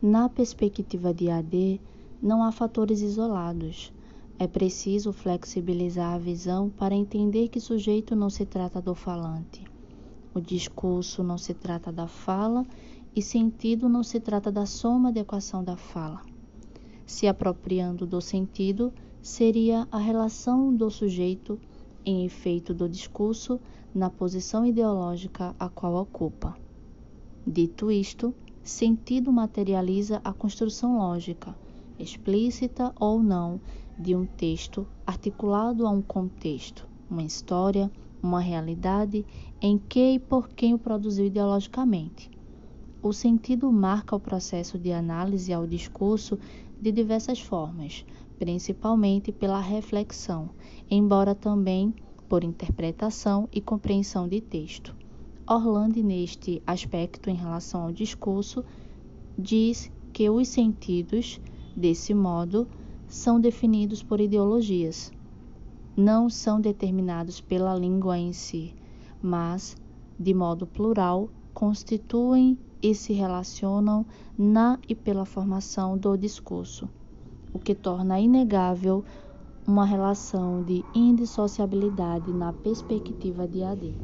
Na perspectiva de AD, não há fatores isolados. É preciso flexibilizar a visão para entender que sujeito não se trata do falante. O discurso não se trata da fala e sentido não se trata da soma de equação da fala. Se apropriando do sentido, seria a relação do sujeito em efeito do discurso na posição ideológica a qual ocupa. Dito isto, sentido materializa a construção lógica, explícita ou não, de um texto articulado a um contexto, uma história, uma realidade em que e por quem o produziu ideologicamente. O sentido marca o processo de análise ao discurso de diversas formas, principalmente pela reflexão, embora também por interpretação e compreensão de texto. Orlando, neste aspecto em relação ao discurso, diz que os sentidos, desse modo, são definidos por ideologias. Não são determinados pela língua em si, mas, de modo plural, constituem e se relacionam na e pela formação do discurso, o que torna inegável uma relação de indissociabilidade na perspectiva de AD.